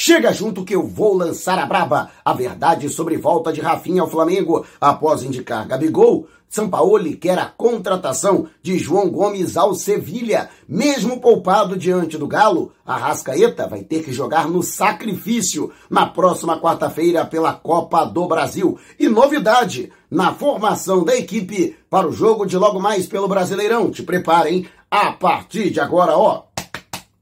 Chega junto que eu vou lançar a braba. A verdade sobre volta de Rafinha ao Flamengo após indicar Gabigol. Sampaoli quer a contratação de João Gomes ao Sevilha. Mesmo poupado diante do Galo, a Rascaeta vai ter que jogar no sacrifício na próxima quarta-feira pela Copa do Brasil. E novidade na formação da equipe para o jogo de logo mais pelo Brasileirão. Te preparem a partir de agora, ó.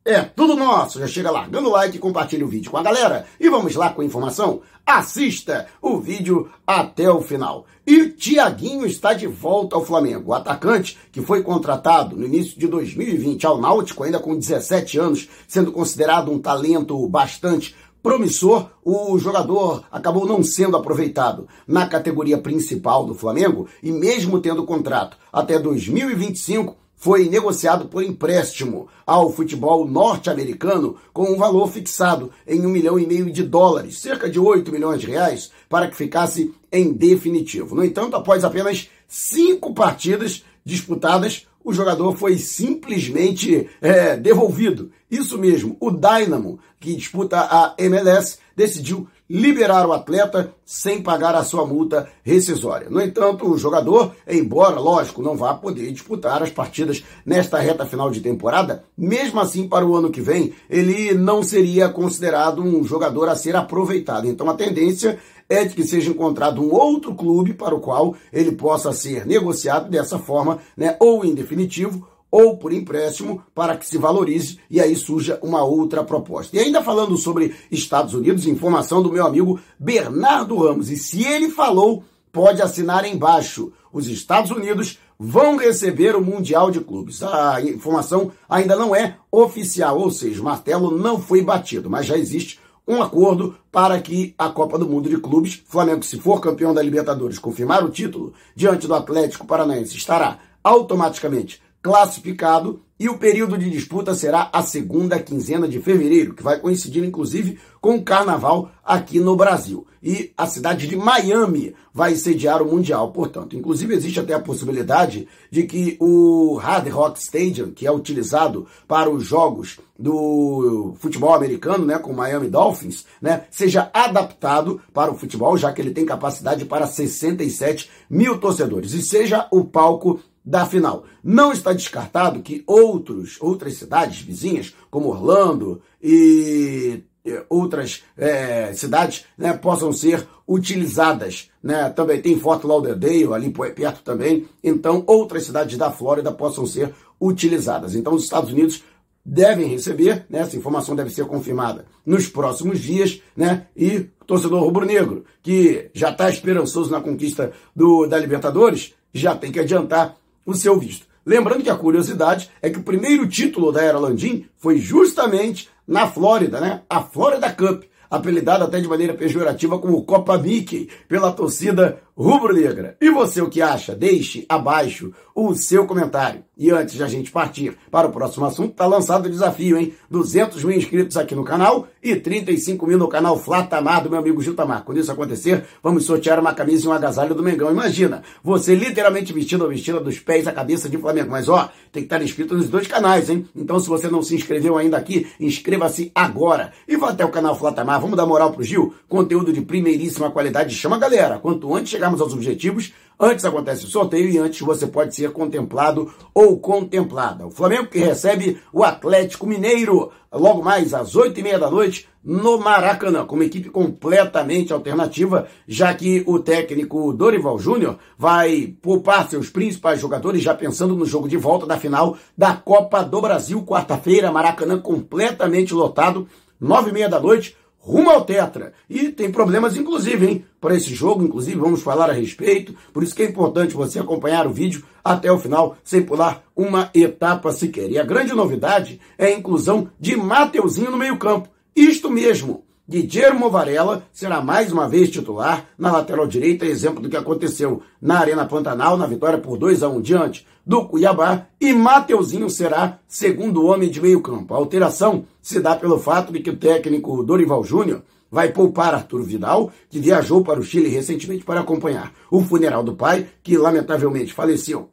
É tudo nosso. Já chega largando o like compartilha o vídeo com a galera. E vamos lá com a informação? Assista o vídeo até o final. E Tiaguinho está de volta ao Flamengo. O atacante que foi contratado no início de 2020 ao Náutico, ainda com 17 anos, sendo considerado um talento bastante promissor, o jogador acabou não sendo aproveitado na categoria principal do Flamengo e mesmo tendo contrato até 2025, foi negociado por empréstimo ao futebol norte-americano com um valor fixado em um milhão e meio de dólares, cerca de 8 milhões de reais, para que ficasse em definitivo. No entanto, após apenas cinco partidas disputadas, o jogador foi simplesmente é, devolvido. Isso mesmo, o Dynamo, que disputa a MLS, decidiu liberar o atleta sem pagar a sua multa rescisória. No entanto, o jogador, embora, lógico, não vá poder disputar as partidas nesta reta final de temporada, mesmo assim, para o ano que vem, ele não seria considerado um jogador a ser aproveitado. Então, a tendência é de que seja encontrado um outro clube para o qual ele possa ser negociado dessa forma, né, ou em definitivo, ou por empréstimo para que se valorize e aí surja uma outra proposta. E ainda falando sobre Estados Unidos, informação do meu amigo Bernardo Ramos. E se ele falou, pode assinar embaixo. Os Estados Unidos vão receber o Mundial de Clubes. A informação ainda não é oficial, ou seja, o martelo não foi batido, mas já existe um acordo para que a Copa do Mundo de Clubes, Flamengo, se for campeão da Libertadores, confirmar o título diante do Atlético Paranaense, estará automaticamente classificado e o período de disputa será a segunda quinzena de fevereiro, que vai coincidir inclusive com o carnaval aqui no Brasil. E a cidade de Miami vai sediar o Mundial, portanto. Inclusive existe até a possibilidade de que o Hard Rock Stadium, que é utilizado para os jogos do futebol americano, né, com Miami Dolphins, né, seja adaptado para o futebol, já que ele tem capacidade para 67 mil torcedores, e seja o palco da final. Não está descartado que outros, outras cidades vizinhas, como Orlando e outras é, cidades, né, possam ser utilizadas. Né? Também tem Fort Lauderdale, ali perto também. Então, outras cidades da Flórida possam ser utilizadas. Então, os Estados Unidos devem receber, né, essa informação deve ser confirmada nos próximos dias, né, e o torcedor rubro-negro, que já está esperançoso na conquista do, da Libertadores, já tem que adiantar o seu visto. Lembrando que a curiosidade é que o primeiro título da Era Landim foi justamente na Flórida, né? A Florida Cup, apelidada até de maneira pejorativa como Copa Mickey pela torcida rubro-negra. E você o que acha? Deixe abaixo o seu comentário. E antes de a gente partir para o próximo assunto, tá lançado o desafio, hein? 200 mil inscritos aqui no canal e 35 mil no canal Flatamar do meu amigo Giltamar. Quando isso acontecer, vamos sortear uma camisa e um agasalho do Mengão. Imagina, você literalmente vestido ou vestida dos pés à cabeça de Flamengo. Mas ó, tem que estar inscrito nos dois canais, hein? Então se você não se inscreveu ainda aqui, inscreva-se agora. E vá até o canal Flatamar, vamos dar moral pro Gil? Conteúdo de primeiríssima qualidade. Chama a galera. Quanto antes chegar chegarmos aos objetivos, antes acontece o sorteio e antes você pode ser contemplado ou contemplada. O Flamengo que recebe o Atlético Mineiro logo mais às oito e meia da noite no Maracanã, com uma equipe completamente alternativa, já que o técnico Dorival Júnior vai poupar seus principais jogadores, já pensando no jogo de volta da final da Copa do Brasil, quarta-feira, Maracanã completamente lotado, nove e meia da noite, rumo ao Tetra. E tem problemas, inclusive, hein, para esse jogo, inclusive vamos falar a respeito. Por isso que é importante você acompanhar o vídeo até o final, sem pular uma etapa sequer. E a grande novidade é a inclusão de Mateuzinho no meio-campo. Isto mesmo. Guilherme Varela será mais uma vez titular na lateral direita, exemplo do que aconteceu na Arena Pantanal, na vitória por 2 a 1 diante do Cuiabá, e Mateuzinho será segundo homem de meio campo. A alteração se dá pelo fato de que o técnico Dorival Júnior vai poupar Arthur Vidal, que viajou para o Chile recentemente para acompanhar o funeral do pai, que lamentavelmente faleceu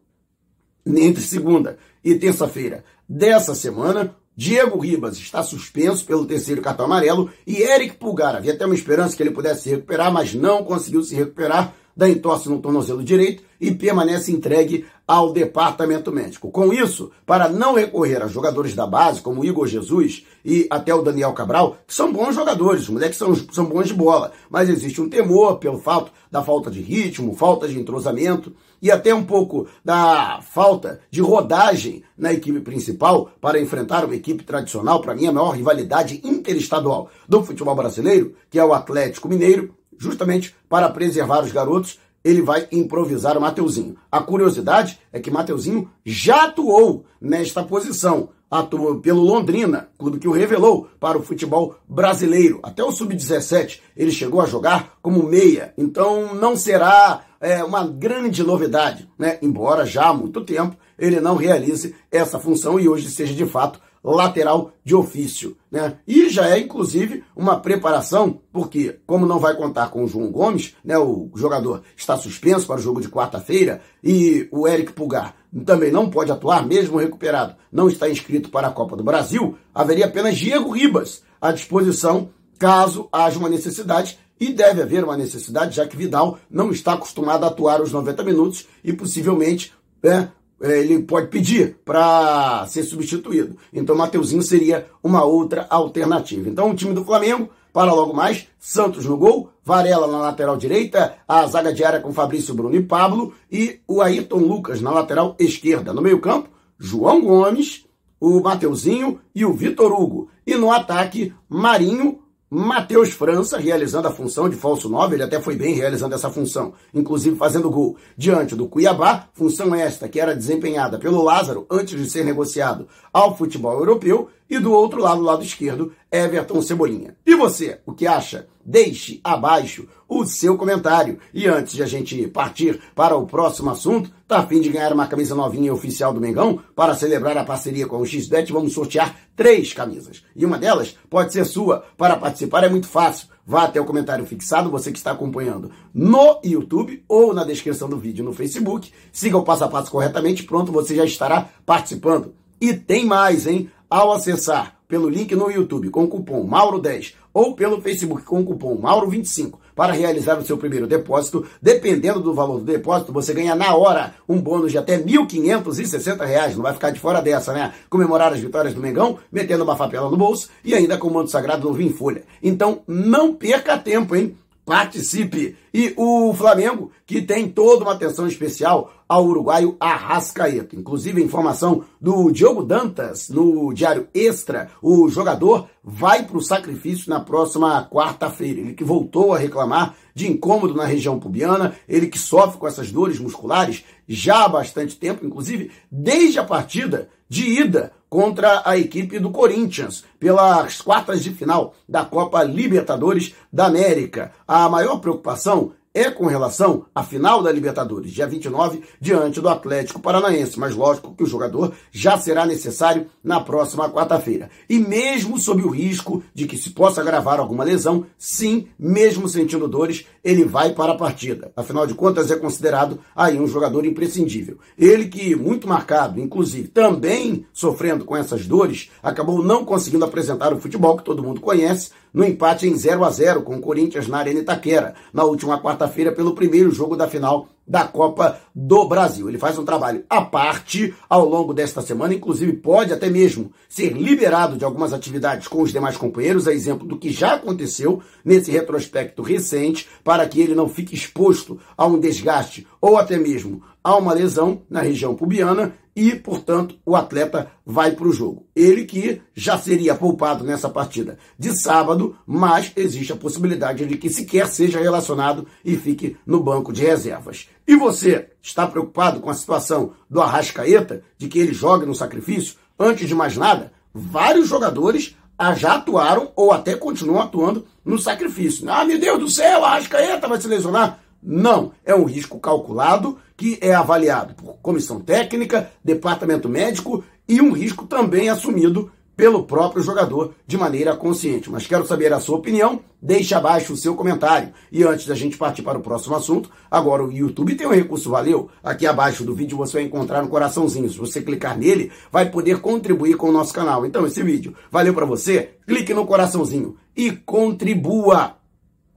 entre segunda e terça-feira dessa semana, Diego Ribas está suspenso pelo terceiro cartão amarelo e Eric Pulgar. Havia até uma esperança que ele pudesse se recuperar, mas não conseguiu se recuperar. Da entorse no tornozelo direito e permanece entregue ao departamento médico. Com isso, para não recorrer a jogadores da base, como Igor Jesus e até o Daniel Cabral, que são bons jogadores, os moleques são, são bons de bola, mas existe um temor pelo fato da falta de ritmo, falta de entrosamento e até um pouco da falta de rodagem na equipe principal para enfrentar uma equipe tradicional, para mim a maior rivalidade interestadual do futebol brasileiro, que é o Atlético Mineiro, justamente para preservar os garotos, ele vai improvisar o Mateuzinho. A curiosidade é que Mateuzinho já atuou nesta posição. Atuou pelo Londrina, clube que o revelou para o futebol brasileiro. Até o Sub-17 ele chegou a jogar como meia. Então não será é, uma grande novidade, né? Embora já há muito tempo ele não realize essa função e hoje seja de fato lateral de ofício. Né? E já é, inclusive, uma preparação, porque, como não vai contar com o João Gomes, né, o jogador está suspenso para o jogo de quarta-feira, e o Eric Pulgar também não pode atuar, mesmo recuperado, não está inscrito para a Copa do Brasil, haveria apenas Diego Ribas à disposição caso haja uma necessidade e deve haver uma necessidade, já que Vidal não está acostumado a atuar os 90 minutos e possivelmente é, ele pode pedir para ser substituído. Então, Mateuzinho seria uma outra alternativa. Então, o time do Flamengo, para logo mais, Santos no gol, Varela na lateral direita, a zaga de área com Fabrício Bruno e Pablo, e o Ayrton Lucas na lateral esquerda. No meio-campo, João Gomes, o Mateuzinho e o Vitor Hugo. E no ataque, Marinho, Matheus França realizando a função de falso 9, ele até foi bem realizando essa função, inclusive fazendo gol diante do Cuiabá, função esta que era desempenhada pelo Lázaro antes de ser negociado ao futebol europeu, e do outro lado, lado esquerdo, Everton Cebolinha. E você, o que acha? Deixe abaixo o seu comentário. E antes de a gente partir para o próximo assunto, tá a fim de ganhar uma camisa novinha oficial do Mengão? Para celebrar a parceria com o XBET, vamos sortear três camisas. E uma delas pode ser sua. Para participar é muito fácil. Vá até o comentário fixado, você que está acompanhando no YouTube ou na descrição do vídeo no Facebook. Siga o passo a passo corretamente, pronto, você já estará participando. E tem mais, hein? Ao acessar pelo link no YouTube com o cupom Mauro10 ou pelo Facebook com o cupom Mauro25 para realizar o seu primeiro depósito, dependendo do valor do depósito, você ganha na hora um bônus de até R$ 1.560. Não vai ficar de fora dessa, né? Comemorar as vitórias do Mengão, metendo uma favela no bolso e ainda com o manto sagrado no vinho folha. Então, não perca tempo, hein? Participe. E o Flamengo, que tem toda uma atenção especial ao uruguaio Arrascaeta. Inclusive, a informação do Diogo Dantas no Diário Extra, o jogador vai para o sacrifício na próxima quarta-feira. Ele que voltou a reclamar de incômodo na região pubiana, ele que sofre com essas dores musculares já há bastante tempo, inclusive desde a partida de ida contra a equipe do Corinthians pelas quartas de final da Copa Libertadores da América. A maior preocupação é com relação à final da Libertadores, dia 29, diante do Atlético Paranaense. Mas lógico que o jogador já será necessário na próxima quarta-feira. E mesmo sob o risco de que se possa agravar alguma lesão, sim, mesmo sentindo dores, ele vai para a partida. Afinal de contas, é considerado aí um jogador imprescindível. Ele que, muito marcado, inclusive, também sofrendo com essas dores, acabou não conseguindo apresentar o futebol que todo mundo conhece, no empate em 0 a 0 com o Corinthians na Arena Itaquera, na última quarta-feira, pelo primeiro jogo da final da Copa do Brasil. Ele faz um trabalho à parte ao longo desta semana, inclusive pode até mesmo ser liberado de algumas atividades com os demais companheiros, a exemplo do que já aconteceu nesse retrospecto recente, para que ele não fique exposto a um desgaste ou até mesmo a uma lesão na região pubiana e, portanto, o atleta vai para o jogo. Ele que já seria poupado nessa partida de sábado, mas existe a possibilidade de que sequer seja relacionado e fique no banco de reservas. E você está preocupado com a situação do Arrascaeta, de que ele jogue no sacrifício? Antes de mais nada, vários jogadores já atuaram ou até continuam atuando no sacrifício. Ah, meu Deus do céu, a Arrascaeta vai se lesionar. Não, é um risco calculado que é avaliado por comissão técnica, departamento médico e um risco também assumido pelo próprio jogador de maneira consciente. Mas quero saber a sua opinião, deixe abaixo o seu comentário. E antes da gente partir para o próximo assunto, agora o YouTube tem um recurso valeu. Aqui abaixo do vídeo você vai encontrar um coraçãozinho. Se você clicar nele, vai poder contribuir com o nosso canal. Então esse vídeo valeu para você? Clique no coraçãozinho e contribua.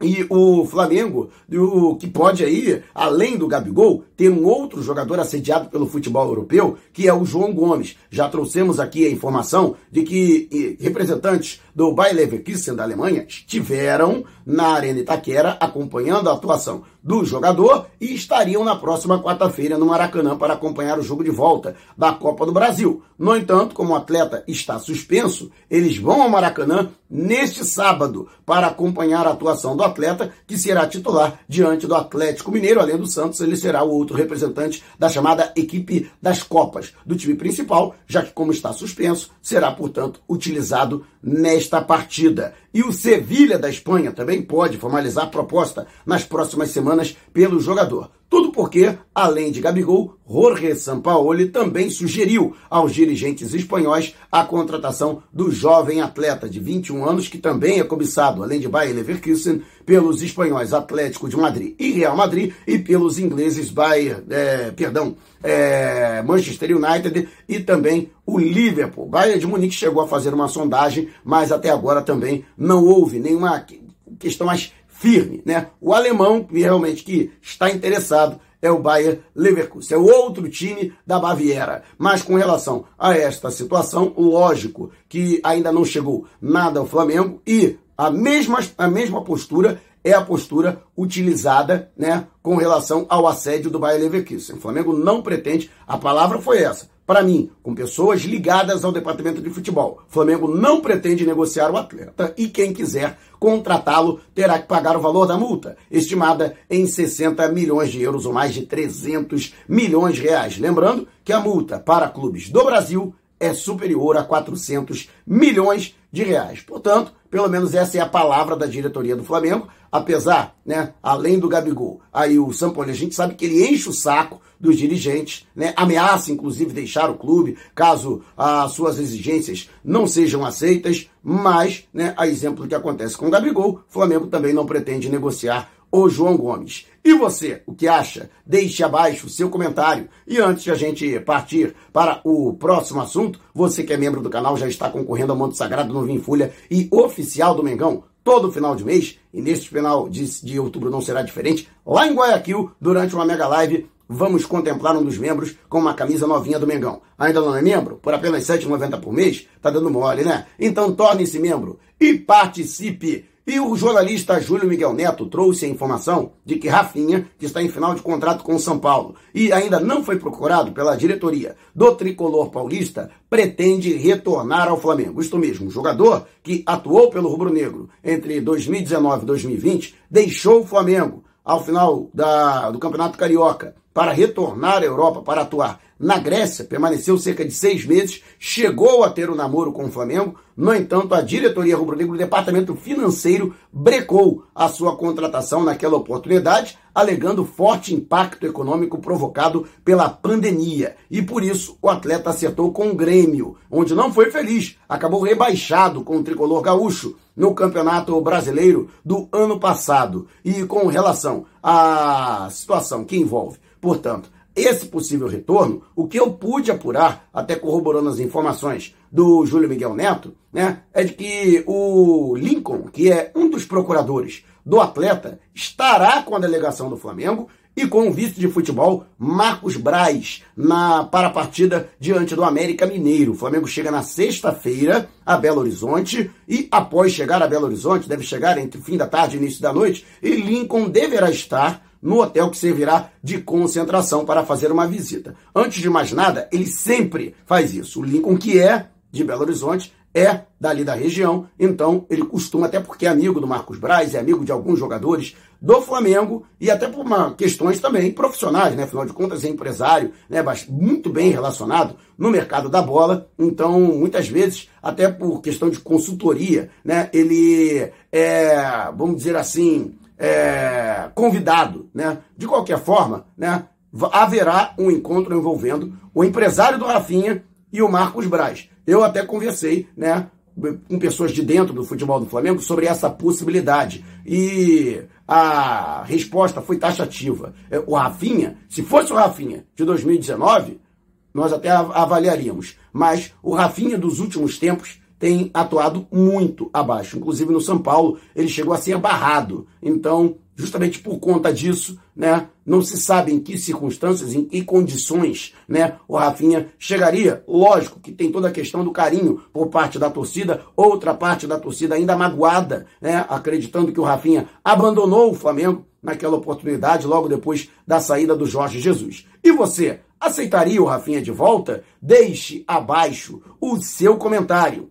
E o Flamengo, o que pode aí, além do Gabigol, ter um outro jogador assediado pelo futebol europeu, que é o João Gomes. Já trouxemos aqui a informação de que representantes do Bayer Leverkusen da Alemanha estiveram na Arena Itaquera acompanhando a atuação do jogador e estariam na próxima quarta-feira no Maracanã para acompanhar o jogo de volta da Copa do Brasil. No entanto, como o atleta está suspenso, eles vão ao Maracanã neste sábado para acompanhar a atuação do atleta, que será titular diante do Atlético Mineiro. Além do Santos, ele será o outro representante da chamada equipe das Copas do time principal, já que, como está suspenso, será, portanto, utilizado nesta partida. E o Sevilha da Espanha também pode formalizar a proposta nas próximas semanas pelo jogador. Tudo porque, além de Gabigol, Jorge Sampaoli também sugeriu aos dirigentes espanhóis a contratação do jovem atleta de 21 anos, que também é cobiçado, além de Bayer Leverkusen, pelos espanhóis Atlético de Madrid e Real Madrid e pelos ingleses Bayer, é, perdão, é, Manchester United e também o Liverpool. Bayern de Munique chegou a fazer uma sondagem, mas até agora também não houve nenhuma questão mais firme, né? O alemão realmente que está interessado é o Bayer Leverkusen, é o outro time da Baviera. Mas com relação a esta situação, lógico que ainda não chegou nada ao Flamengo e a mesma, a mesma postura é a postura utilizada né, com relação ao assédio do Bayer Leverkusen. O Flamengo não pretende, a palavra foi essa, para mim, com pessoas ligadas ao departamento de futebol. Flamengo não pretende negociar o atleta e quem quiser contratá-lo terá que pagar o valor da multa, estimada em 60 milhões de euros ou mais de 300 milhões de reais. Lembrando que a multa para clubes do Brasil é superior a 400 milhões de reais. Portanto, pelo menos essa é a palavra da diretoria do Flamengo, apesar, né, além do Gabigol, aí o Sampaoli, a gente sabe que ele enche o saco dos dirigentes, né, ameaça inclusive deixar o clube caso as suas exigências não sejam aceitas, mas, né, a exemplo do que acontece com o Gabigol, o Flamengo também não pretende negociar o João Gomes. E você, o que acha? Deixe abaixo o seu comentário. E antes de a gente partir para o próximo assunto, você que é membro do canal já está concorrendo ao Monte Sagrado no Vim Folha e oficial do Mengão todo final de mês, e neste final de, de outubro não será diferente, lá em Guayaquil, durante uma mega live, vamos contemplar um dos membros com uma camisa novinha do Mengão. Ainda não é membro? Por apenas R$ 7,90 por mês? Tá dando mole, né? Então torne-se membro e participe! E o jornalista Júlio Miguel Neto trouxe a informação de que Rafinha, que está em final de contrato com o São Paulo e ainda não foi procurado pela diretoria do tricolor paulista, pretende retornar ao Flamengo. Isto mesmo, o jogador que atuou pelo Rubro Negro entre 2019 e 2020 deixou o Flamengo ao final da, do Campeonato Carioca para retornar à Europa para atuar na Grécia, permaneceu cerca de seis meses, chegou a ter o um namoro com o Flamengo, no entanto, a diretoria rubro-negro, o departamento financeiro, brecou a sua contratação naquela oportunidade, alegando forte impacto econômico provocado pela pandemia. E por isso o atleta acertou com o Grêmio, onde não foi feliz, acabou rebaixado com o tricolor gaúcho no Campeonato Brasileiro do ano passado. E com relação à situação que envolve, portanto, esse possível retorno, o que eu pude apurar, até corroborando as informações do Júlio Miguel Neto, né, é de que o Lincoln, que é um dos procuradores do atleta, estará com a delegação do Flamengo e com o vice de futebol Marcos Braz na, para a partida diante do América Mineiro. O Flamengo chega na sexta-feira a Belo Horizonte e após chegar a Belo Horizonte, deve chegar entre fim da tarde e início da noite, e Lincoln deverá estar no hotel que servirá de concentração para fazer uma visita. Antes de mais nada, ele sempre faz isso. O Lincoln, que é de Belo Horizonte, é dali da região, então ele costuma, até porque é amigo do Marcos Braz, é amigo de alguns jogadores do Flamengo e até por uma, questões também profissionais, né? Afinal de contas, é empresário, né? Muito bem relacionado no mercado da bola, então muitas vezes, até por questão de consultoria, né? Ele é, vamos dizer assim, é, convidado, né? De qualquer forma, né? Haverá um encontro envolvendo o empresário do Rafinha e o Marcos Braz. Eu até conversei, né, com pessoas de dentro do futebol do Flamengo sobre essa possibilidade. E a resposta foi taxativa. É, o Rafinha, se fosse o Rafinha de 2019, nós até avaliaríamos. Mas o Rafinha dos últimos tempos tem atuado muito abaixo. Inclusive no São Paulo, ele chegou a ser barrado. Então, justamente por conta disso, né, não se sabe em que circunstâncias, em que condições, né, o Rafinha chegaria. Lógico que tem toda a questão do carinho por parte da torcida, outra parte da torcida ainda magoada, né, acreditando que o Rafinha abandonou o Flamengo naquela oportunidade logo depois da saída do Jorge Jesus. E você, aceitaria o Rafinha de volta? Deixe abaixo o seu comentário.